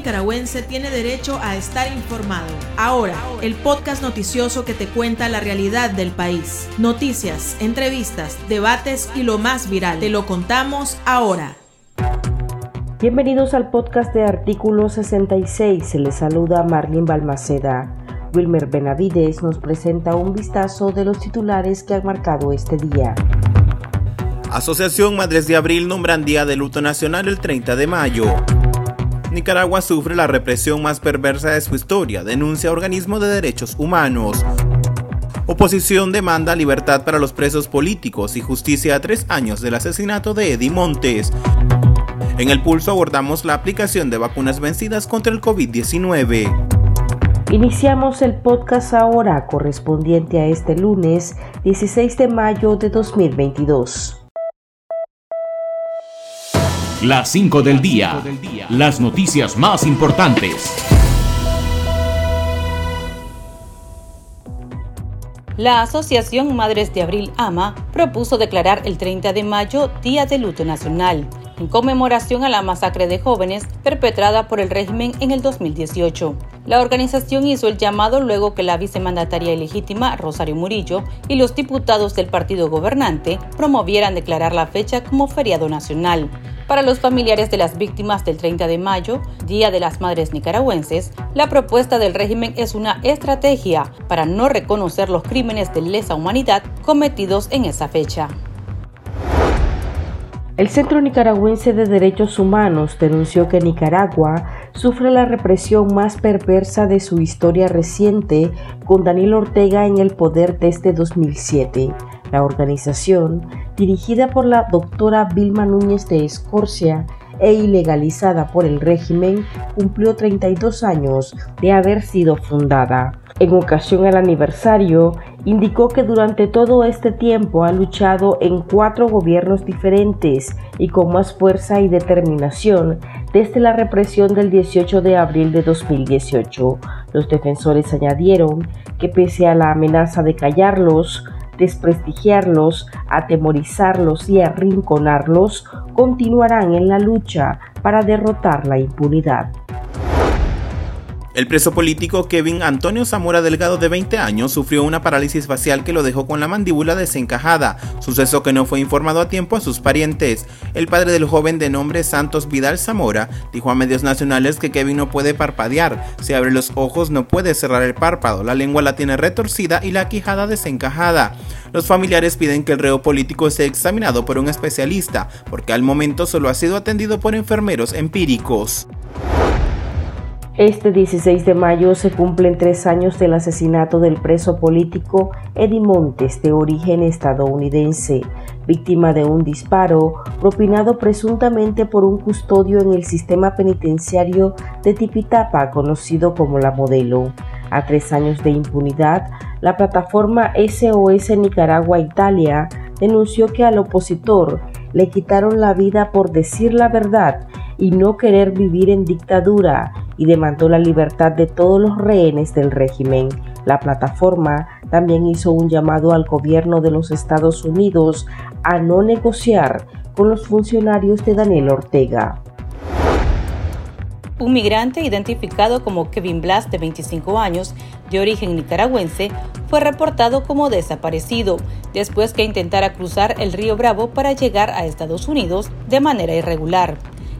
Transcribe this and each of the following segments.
nicaragüense tiene derecho a estar informado. Ahora, el podcast noticioso que te cuenta la realidad del país. Noticias, entrevistas, debates y lo más viral. Te lo contamos ahora. Bienvenidos al podcast de Artículo 66. Se les saluda Marlene Balmaceda. Wilmer Benavides nos presenta un vistazo de los titulares que han marcado este día. Asociación Madres de Abril nombran Día de Luto Nacional el 30 de mayo. Nicaragua sufre la represión más perversa de su historia, denuncia organismo de derechos humanos. Oposición demanda libertad para los presos políticos y justicia a tres años del asesinato de Eddie Montes. En el pulso abordamos la aplicación de vacunas vencidas contra el COVID-19. Iniciamos el podcast ahora correspondiente a este lunes 16 de mayo de 2022. Las 5 del día. Las noticias más importantes. La Asociación Madres de Abril AMA propuso declarar el 30 de mayo Día de Luto Nacional, en conmemoración a la masacre de jóvenes perpetrada por el régimen en el 2018. La organización hizo el llamado luego que la vicemandataria ilegítima Rosario Murillo y los diputados del partido gobernante promovieran declarar la fecha como feriado nacional. Para los familiares de las víctimas del 30 de mayo, Día de las Madres Nicaragüenses, la propuesta del régimen es una estrategia para no reconocer los crímenes de lesa humanidad cometidos en esa fecha. El Centro Nicaragüense de Derechos Humanos denunció que Nicaragua sufre la represión más perversa de su historia reciente con Daniel Ortega en el poder desde 2007. La organización, dirigida por la doctora Vilma Núñez de Escorcia e ilegalizada por el régimen, cumplió 32 años de haber sido fundada. En ocasión al aniversario, indicó que durante todo este tiempo ha luchado en cuatro gobiernos diferentes y con más fuerza y determinación desde la represión del 18 de abril de 2018. Los defensores añadieron que pese a la amenaza de callarlos, desprestigiarlos, atemorizarlos y arrinconarlos, continuarán en la lucha para derrotar la impunidad. El preso político Kevin Antonio Zamora Delgado de 20 años sufrió una parálisis facial que lo dejó con la mandíbula desencajada, suceso que no fue informado a tiempo a sus parientes. El padre del joven de nombre Santos Vidal Zamora dijo a medios nacionales que Kevin no puede parpadear, si abre los ojos no puede cerrar el párpado, la lengua la tiene retorcida y la quijada desencajada. Los familiares piden que el reo político sea examinado por un especialista, porque al momento solo ha sido atendido por enfermeros empíricos. Este 16 de mayo se cumplen tres años del asesinato del preso político Eddie Montes, de origen estadounidense, víctima de un disparo propinado presuntamente por un custodio en el sistema penitenciario de Tipitapa, conocido como la Modelo. A tres años de impunidad, la plataforma SOS Nicaragua Italia denunció que al opositor le quitaron la vida por decir la verdad y no querer vivir en dictadura y demandó la libertad de todos los rehenes del régimen. La plataforma también hizo un llamado al gobierno de los Estados Unidos a no negociar con los funcionarios de Daniel Ortega. Un migrante identificado como Kevin Blas, de 25 años, de origen nicaragüense, fue reportado como desaparecido después que intentara cruzar el río Bravo para llegar a Estados Unidos de manera irregular.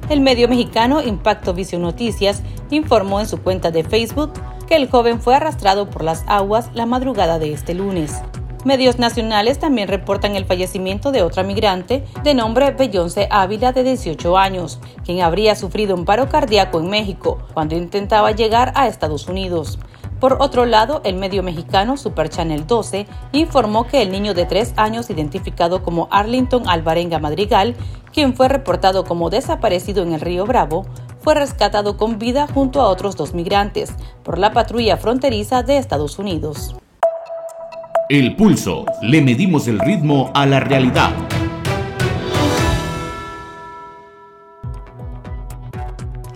El medio mexicano Impacto Visión Noticias informó en su cuenta de Facebook que el joven fue arrastrado por las aguas la madrugada de este lunes. Medios nacionales también reportan el fallecimiento de otra migrante de nombre Bellonce Ávila de 18 años, quien habría sufrido un paro cardíaco en México cuando intentaba llegar a Estados Unidos. Por otro lado, el medio mexicano Super Channel 12 informó que el niño de 3 años identificado como Arlington Alvarenga Madrigal, quien fue reportado como desaparecido en el río Bravo, fue rescatado con vida junto a otros dos migrantes por la patrulla fronteriza de Estados Unidos. El pulso. Le medimos el ritmo a la realidad.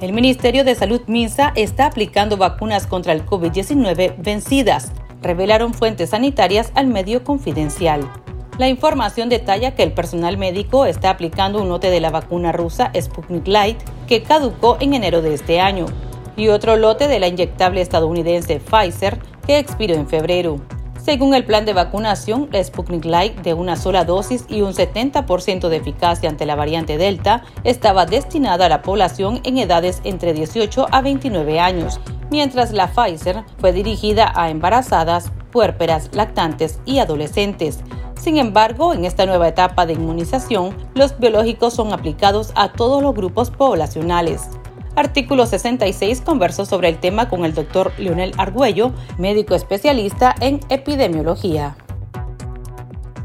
El Ministerio de Salud MINSA está aplicando vacunas contra el COVID-19 vencidas, revelaron fuentes sanitarias al medio confidencial. La información detalla que el personal médico está aplicando un lote de la vacuna rusa Sputnik Light que caducó en enero de este año. y otro lote de la inyectable estadounidense Pfizer que expiró en febrero. Según el plan de vacunación, la Sputnik Light de una sola dosis y un 70% de eficacia ante la variante Delta estaba destinada a la población en edades entre 18 a 29 años, mientras la Pfizer fue dirigida a embarazadas, puérperas, lactantes y adolescentes. Sin embargo, en esta nueva etapa de inmunización, los biológicos son aplicados a todos los grupos poblacionales. Artículo 66 conversó sobre el tema con el doctor Leonel Argüello, médico especialista en epidemiología.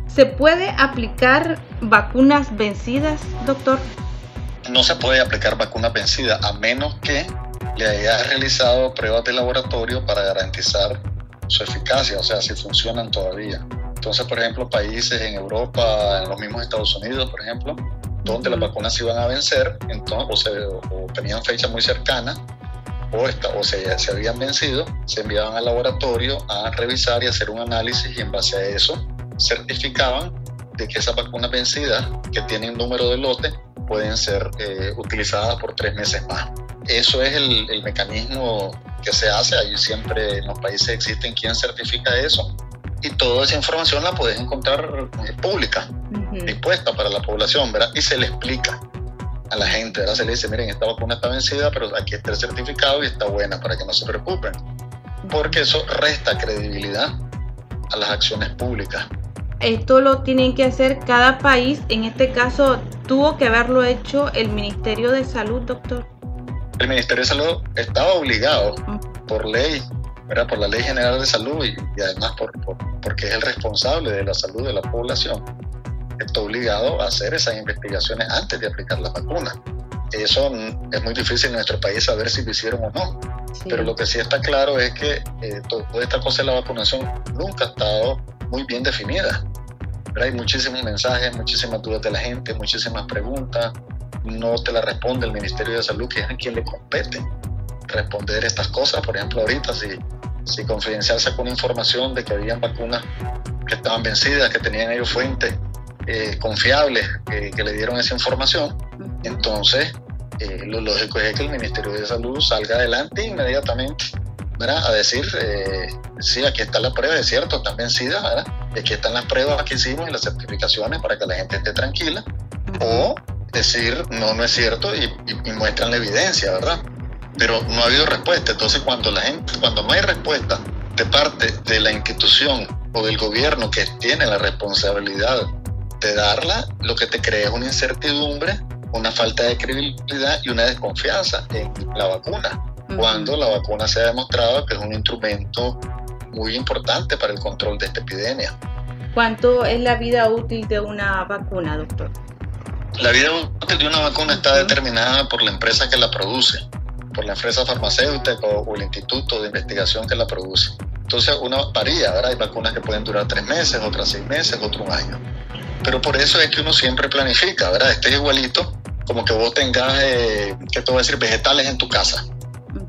¿Se puede aplicar vacunas vencidas, doctor? No se puede aplicar vacunas vencidas a menos que le haya realizado pruebas de laboratorio para garantizar su eficacia, o sea, si funcionan todavía. Entonces, por ejemplo, países en Europa, en los mismos Estados Unidos, por ejemplo, donde las vacunas se iban a vencer entonces, o, tenían fecha muy cercana o, esta, o se, se, habían vencido, se enviaban al laboratorio a revisar y hacer un análisis y en base a eso certificaban de que esas vacunas vencidas que tienen número de lote pueden ser eh, utilizadas por tres meses más. Eso es el, el mecanismo que se hace, ahí siempre en los países existen quien certifica eso y toda esa información la puedes encontrar eh, pública, dispuesta para la población, ¿verdad? Y se le explica a la gente, ¿verdad? Se le dice, miren, esta vacuna está vencida, pero aquí está el certificado y está buena para que no se preocupen. Porque eso resta credibilidad a las acciones públicas. Esto lo tienen que hacer cada país. En este caso, tuvo que haberlo hecho el Ministerio de Salud, doctor. El Ministerio de Salud estaba obligado por ley por la Ley General de Salud y, además por, porque es el responsable de la salud de la población, está obligado a hacer esas investigaciones antes de aplicar la vacuna. Eso es muy difícil en nuestro país saber si lo hicieron o no. Pero lo que sí está claro es que eh, toda esta cosa de la vacunación nunca ha estado muy bien definida. Pero hay muchísimos mensajes, muchísimas dudas de la gente, muchísimas preguntas. No te la responde el Ministerio de Salud, que es a quien le compete responder estas cosas. Por ejemplo, ahorita si si Confidencial sacó una información de que habían vacunas que estaban vencidas, que tenían ellos fuentes eh, confiables que le dieron esa información, entonces eh, lo lógico es que el Ministerio de Salud salga adelante inmediatamente ¿verdad? a decir, eh, sí, aquí está la prueba, es cierto, están vencidas, ¿verdad? aquí están las pruebas que hicimos y las certificaciones para que la gente esté tranquila, o decir, no, no es cierto y, y muestran la evidencia, ¿verdad? Pero no ha habido respuesta. Entonces, cuando la gente, cuando no hay respuesta de parte de la institución o del gobierno que tiene la responsabilidad de darla, lo que te crea es una incertidumbre, una falta de credibilidad y una desconfianza en la vacuna, cuando la vacuna se ha demostrado que es un instrumento muy importante para el control de esta epidemia. ¿Cuánto es la vida útil de una vacuna, doctor? La vida útil de una vacuna está determinada por la empresa que la produce por la empresa farmacéutica o, el instituto de investigación que la produce. Entonces uno varía, ¿verdad? Hay vacunas que pueden durar tres meses, otras seis meses, otro un año. Pero por eso es que uno siempre planifica, ¿verdad? Este es igualito como que vos tengas, eh, ¿qué te voy a decir? Vegetales en tu casa.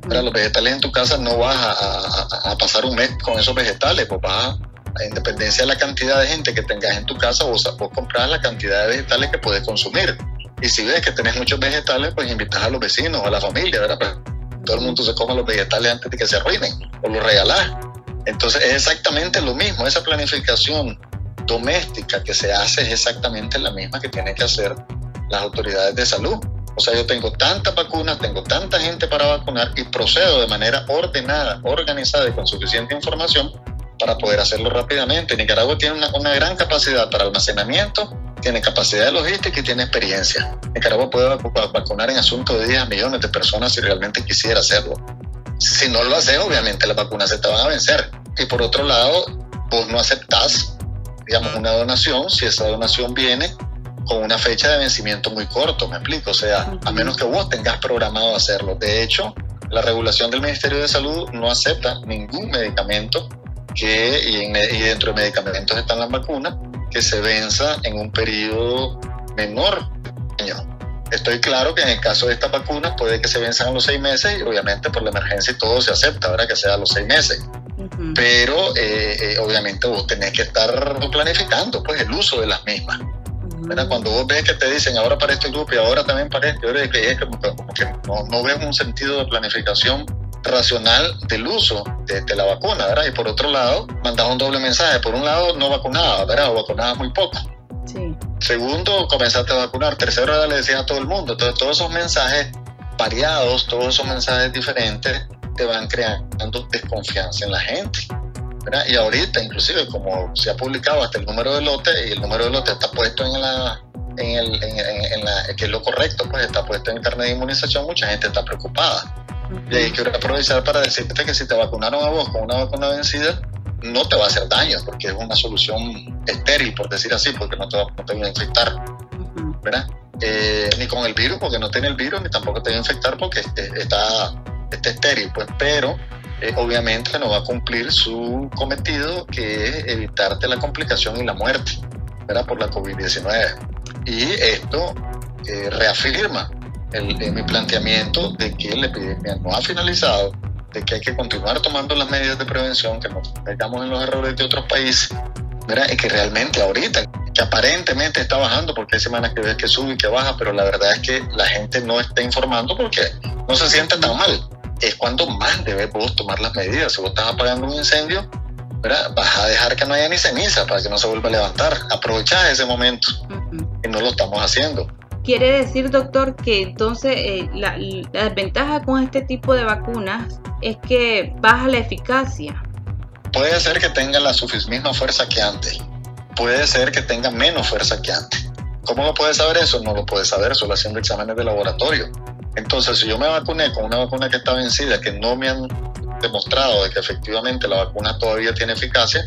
¿verdad? Los vegetales en tu casa no vas a, a, pasar un mes con esos vegetales, pues vas a, independencia de la cantidad de gente que tengas en tu casa, vos, vos compras la cantidad de vegetales que puedes consumir. Y si ves que tenés muchos vegetales, pues invitas a los vecinos, a la familia, ¿verdad? Pues, todo el mundo se come los vegetales antes de que se arruinen o los regalás. Entonces es exactamente lo mismo, esa planificación doméstica que se hace es exactamente la misma que tienen que hacer las autoridades de salud. O sea, yo tengo tantas vacunas, tengo tanta gente para vacunar y procedo de manera ordenada, organizada y con suficiente información para poder hacerlo rápidamente. Nicaragua tiene una, una gran capacidad para almacenamiento tiene capacidad de logística y tiene experiencia. Nicaragua puede vacunar en asunto de 10 millones de personas si realmente quisiera hacerlo. Si no lo hace, obviamente las vacunas se te van a vencer. Y por otro lado, vos no aceptás, digamos, una donación si esa donación viene con una fecha de vencimiento muy corto, me explico. O sea, a menos que vos tengas programado hacerlo. De hecho, la regulación del Ministerio de Salud no acepta ningún medicamento que, y, y dentro de medicamentos están las vacunas, que se venza en un periodo menor Estoy claro que en el caso de estas vacunas puede que se venzan a los seis meses y obviamente por la emergencia y todo se acepta, ahora que sea a los seis meses. Pero eh, eh, obviamente vos tenés que estar planificando pues el uso de las mismas. Cuando vos ves que te dicen ahora para este grupo y ahora también para este, ahora es que, como, que no, no ves un sentido de planificación racional del uso de, la vacuna, ¿verdad? Y por otro lado, mandas un doble mensaje. Por un lado, no vacunaba, ¿verdad? O vacunaba muy poco. Sí. Segundo, comenzaste a vacunar. Tercero, le decías a todo el mundo. Entonces, todos esos mensajes variados, todos esos mensajes diferentes, te van creando desconfianza en la gente. ¿verdad? Y ahorita, inclusive, como se ha publicado hasta el número de lote, y el número de lote está puesto en la, en el, en, la, que es lo correcto, pues está puesto en el carnet de inmunización, mucha gente está preocupada. Y ahí quiero aprovechar para decirte que si te vacunaron a vos con una vacuna vencida, no te va a hacer daño, porque es una solución estéril, por decir así, porque no te va, a infectar, ¿verdad? Eh, ni con el virus, porque no tiene el virus, ni tampoco te va a infectar porque está, está estéril, pues, pero eh, obviamente no va a cumplir su cometido, que es evitarte la complicación y la muerte, ¿verdad? Por la COVID-19. Y esto eh, reafirma el, mi planteamiento de que la epidemia no ha finalizado, de que hay que continuar tomando las medidas de prevención, que no caigamos en los errores de otros países, ¿verdad? y que realmente ahorita, que aparentemente está bajando, porque hay semanas que ves que sube y que baja, pero la verdad es que la gente no está informando porque no se siente tan mal. Es cuando más debes vos tomar las medidas. Si vos estás apagando un incendio, ¿verdad? vas a dejar que no haya ni ceniza para que no se vuelva a levantar. Aprovechá ese momento y no lo estamos haciendo. Quiere decir, doctor, que entonces eh, la, desventaja con este tipo de vacunas es que baja la eficacia. Puede ser que tenga la misma fuerza que antes. Puede ser que tenga menos fuerza que antes. ¿Cómo lo puedes saber eso? No lo puedes saber solo haciendo exámenes de laboratorio. Entonces, si yo me vacuné con una vacuna que está vencida, que no me han demostrado de que efectivamente la vacuna todavía tiene eficacia,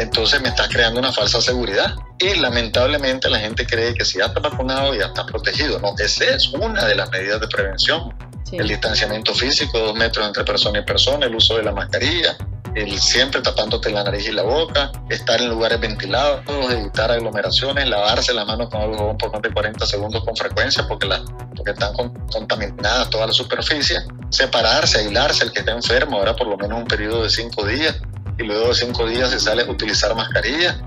entonces me estás creando una falsa seguridad. Y lamentablemente la gente cree que si ya está vacunado ya está protegido. No, esa es una de las medidas de prevención. El distanciamiento físico, dos metros entre persona y persona, el uso de la mascarilla, el siempre tapándote la nariz y la boca, estar en lugares ventilados, evitar aglomeraciones, lavarse la mano con algodón por más de 40 segundos con frecuencia porque, la, porque están contaminadas toda la superficie, separarse, aislarse el que está enfermo, ahora por lo menos un periodo de 5 días, y luego de cinco días se sale a utilizar mascarilla.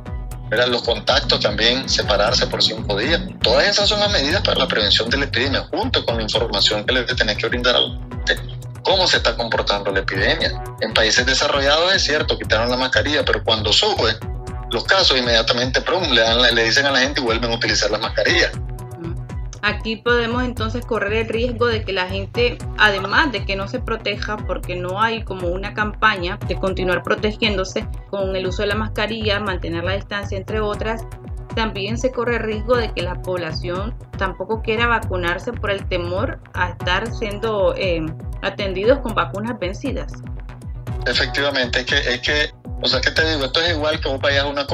Mira, los contactos también, separarse por cinco días. Todas esas son las medidas para la prevención de la epidemia, junto con la información que le tenés que brindar a la gente. ¿Cómo se está comportando la epidemia? En países desarrollados es cierto, quitaron la mascarilla, pero cuando sube los casos, inmediatamente le, le dicen a la gente y vuelven a utilizar la mascarilla. Aquí podemos entonces correr el riesgo de que la gente, además de que no se proteja, porque no hay como una campaña de continuar protegiéndose con el uso de la mascarilla, mantener la distancia entre otras, también se corre el riesgo de que la población tampoco quiera vacunarse por el temor a estar siendo eh, atendidos con vacunas vencidas. Efectivamente, es que, es que, o sea, ¿qué te digo? Esto es igual que vos vayas a una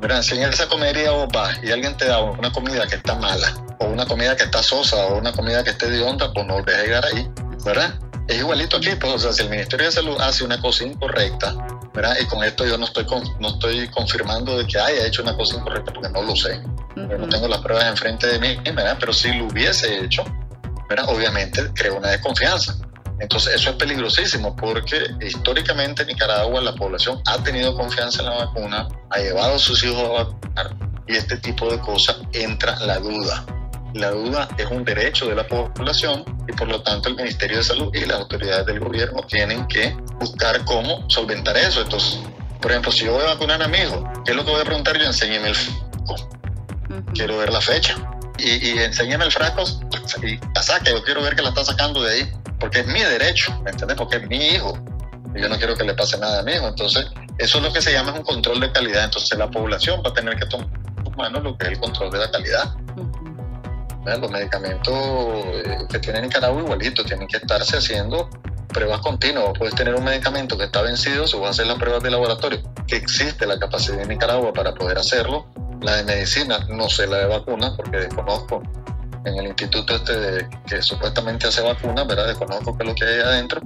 comedería si en esa comedia vos vas y alguien te da una comida que está mala, o una comida que está sosa, o una comida que esté de onda, pues no volvés a llegar ahí, ¿verdad? Es igualito aquí, pues, o sea, si el Ministerio de Salud hace una cosa incorrecta, ¿verdad? Y con esto yo no estoy, no estoy confirmando de que haya hecho una cosa incorrecta, porque no lo sé. no tengo las pruebas enfrente de mí, ¿verdad? Pero si lo hubiese hecho, ¿verdad? Obviamente creo una desconfianza. Entonces eso es peligrosísimo porque históricamente en Nicaragua la población ha tenido confianza en la vacuna, ha llevado a sus hijos a vacunar y este tipo de cosas entra la duda. La duda es un derecho de la población y por lo tanto el Ministerio de Salud y las autoridades del gobierno tienen que buscar cómo solventar eso. Entonces, por ejemplo, si yo voy a vacunar a mi hijo, ¿qué es lo que voy a preguntar yo? Enséñeme el frasco. Quiero ver la fecha. Y, y enséñeme el frasco y la saque. Yo quiero ver que la está sacando de ahí porque es mi derecho, ¿me entiendes? Porque es mi hijo. Y yo no quiero que le pase nada a mi hijo. Entonces, eso es lo que se llama un control de calidad. Entonces, la población va a tener que tomar en manos lo que es el control de la calidad. Los medicamentos eh, que tiene Nicaragua igualito, tienen que estarse haciendo pruebas continuas. Puedes tener un medicamento que está vencido, se va a hacer las pruebas de laboratorio, que existe la capacidad en Nicaragua para poder hacerlo. La de medicina, no sé la de vacunas porque desconozco en el instituto este que supuestamente hace vacunas, ¿verdad? Desconozco qué es lo que hay adentro,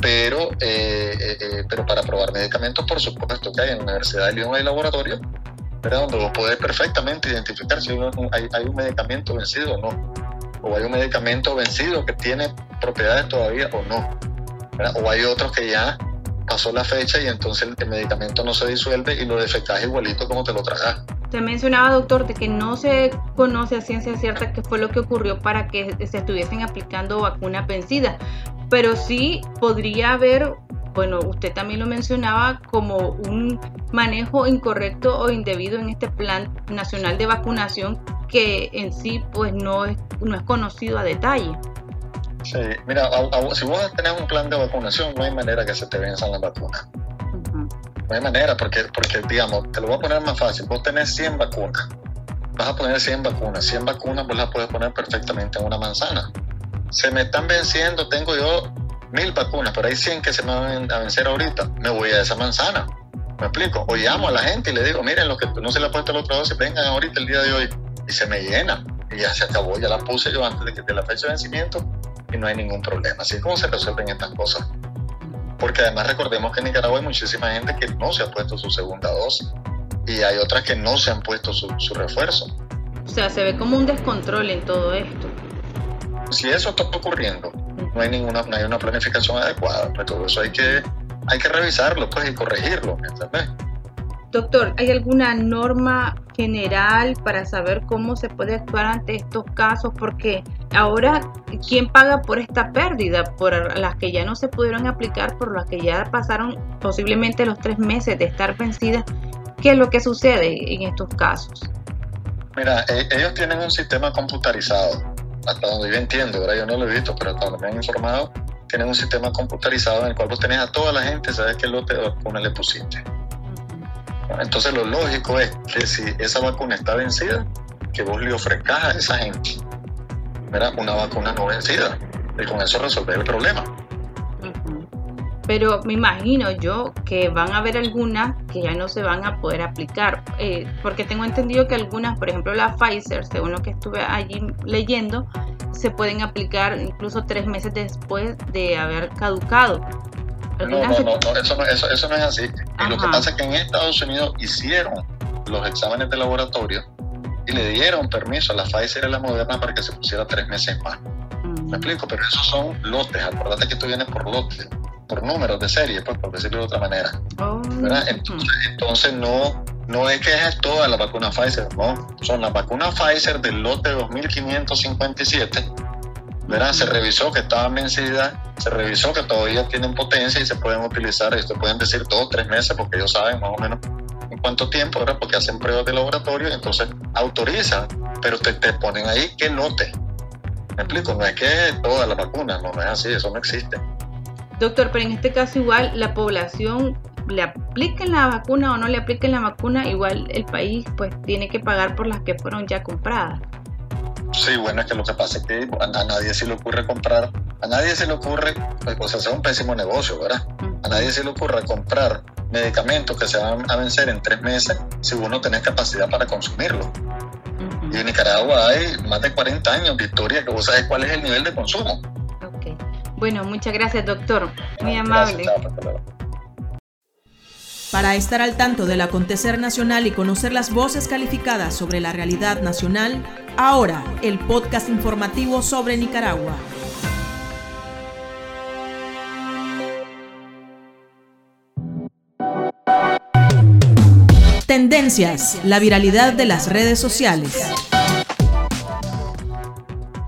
pero, eh, eh, eh, pero para probar medicamentos, por supuesto que hay en la Universidad de Lyon hay laboratorio, ¿verdad? Donde vos podés perfectamente identificar si hay, hay, un medicamento vencido o no, o hay un medicamento vencido que tiene propiedades todavía o no, ¿verdad? o hay otros que ya pasó la fecha y entonces el medicamento no se disuelve y lo defecás igualito como te lo tragas. Usted mencionaba, doctor, de que no se conoce a ciencia cierta qué fue lo que ocurrió para que se estuviesen aplicando vacunas vencidas, pero sí podría haber, bueno, usted también lo mencionaba, como un manejo incorrecto o indebido en este plan nacional de vacunación que en sí pues no es, no es conocido a detalle. Sí, mira, si vos tenés un plan de vacunación, no hay manera que se te venzan las vacunas. No hay manera, porque, porque digamos, te lo voy a poner más fácil. Vos tenés 100 vacunas. Vas a poner 100 vacunas. 100 vacunas vos las puedes poner perfectamente en una manzana. Se me están venciendo, tengo yo mil vacunas, pero hay 100 que se me van a vencer ahorita. Me voy a esa manzana. ¿Me explico? O llamo a la gente y le digo, miren, los que no se le ha puesto la otra dosis, vengan ahorita el día de hoy. Y se me llena. Y ya se acabó, ya la puse yo antes de, que, de la fecha de vencimiento y no hay ningún problema. Así es como se resuelven estas cosas porque además recordemos que en Nicaragua hay muchísima gente que no se ha puesto su segunda dosis y hay otras que no se han puesto su, refuerzo. O sea, se ve como un descontrol en todo esto. Si eso está ocurriendo, no hay ninguna no hay una planificación adecuada, pues todo eso hay que, hay que revisarlo pues, y corregirlo, ¿entendés? Doctor, ¿hay alguna norma general para saber cómo se puede actuar ante estos casos? Porque ahora, ¿quién paga por esta pérdida? Por las que ya no se pudieron aplicar, por las que ya pasaron posiblemente los tres meses de estar vencidas. ¿Qué es lo que sucede en estos casos? Mira, e, ellos tienen un sistema computarizado, hasta donde yo entiendo, ¿verdad? yo no lo he visto, pero hasta donde me han informado, tienen un sistema computarizado en el cual vos tenés a toda la gente, sabes qué lote de vacuna le pusiste entonces lo lógico es que si esa vacuna está vencida, que vos le ofrezcas a esa gente una vacuna no vencida y con eso resolver el problema. Pero me imagino yo que van a haber algunas que ya no se van a poder aplicar, eh, porque tengo entendido que algunas, por ejemplo la Pfizer, según lo que estuve allí leyendo, se pueden aplicar incluso tres meses después de haber caducado. No, no, no, eso, no eso, eso, no es así. lo que pasa es que en Estados Unidos hicieron los exámenes de laboratorio y le dieron permiso a la Pfizer y a la Moderna para que se pusiera tres meses más. ¿Me explico? Pero esos son lotes. Acuérdate que esto viene por lotes, por números de serie, pues, por decirlo de otra manera. Oh. Entonces, entonces, no, no es que es toda la vacuna Pfizer, no. Son las vacunas Pfizer del lote 2557 ¿verdad? Se revisó que estaban vencidas, se revisó que todavía tienen potencia y se pueden utilizar, esto pueden decir dos, tres meses, porque ellos saben más o menos en cuánto tiempo, ¿verdad? Porque hacen pruebas de laboratorio y entonces autorizan, pero te, te ponen ahí qué lote. ¿Me explico? No es que toda la vacuna, no, no es así, eso no existe. Doctor, pero en este caso igual la población le apliquen la vacuna o no le apliquen la vacuna, igual el país pues tiene que pagar por las que fueron ya compradas. Sí, bueno, es que lo que pasa es que a, nadie se le ocurre comprar, a nadie se le ocurre, pues, pues hacer un pésimo negocio, ¿verdad? A nadie se le ocurre comprar medicamentos que se van a vencer en tres meses si uno tiene capacidad para consumirlo. Y en Nicaragua hay más de 40 años de historia que vos sabes cuál es el nivel de consumo. Ok. Bueno, muchas gracias, doctor. Muy amable. Para estar al tanto del acontecer nacional y conocer las voces calificadas sobre la realidad nacional, ahora el podcast informativo sobre Nicaragua. Tendencias, la viralidad de las redes sociales.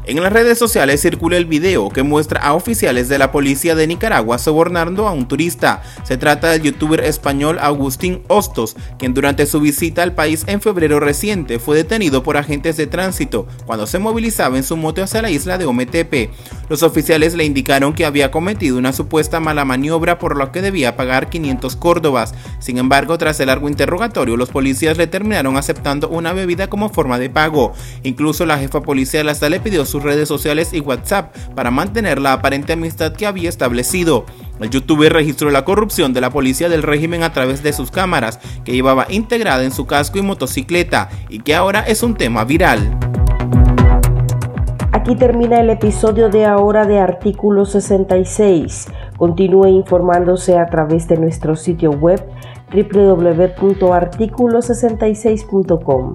En las redes sociales circula el video que muestra a oficiales de la policía de Nicaragua sobornando a un turista. Se trata del youtuber español Agustín Hostos, quien durante su visita al país en febrero reciente fue detenido por agentes de tránsito cuando se movilizaba en su moto hacia la isla de Ometepe. Los oficiales le indicaron que había cometido una supuesta mala maniobra por lo que debía pagar 500 córdobas. Sin embargo, tras el largo interrogatorio, los policías le terminaron aceptando una bebida como forma de pago. Incluso la jefa policial hasta le pidió su redes sociales y WhatsApp para mantener la aparente amistad que había establecido. El youtuber registró la corrupción de la policía del régimen a través de sus cámaras, que llevaba integrada en su casco y motocicleta, y que ahora es un tema viral. Aquí termina el episodio de ahora de Artículo 66. Continúe informándose a través de nuestro sitio web www.articulo66.com.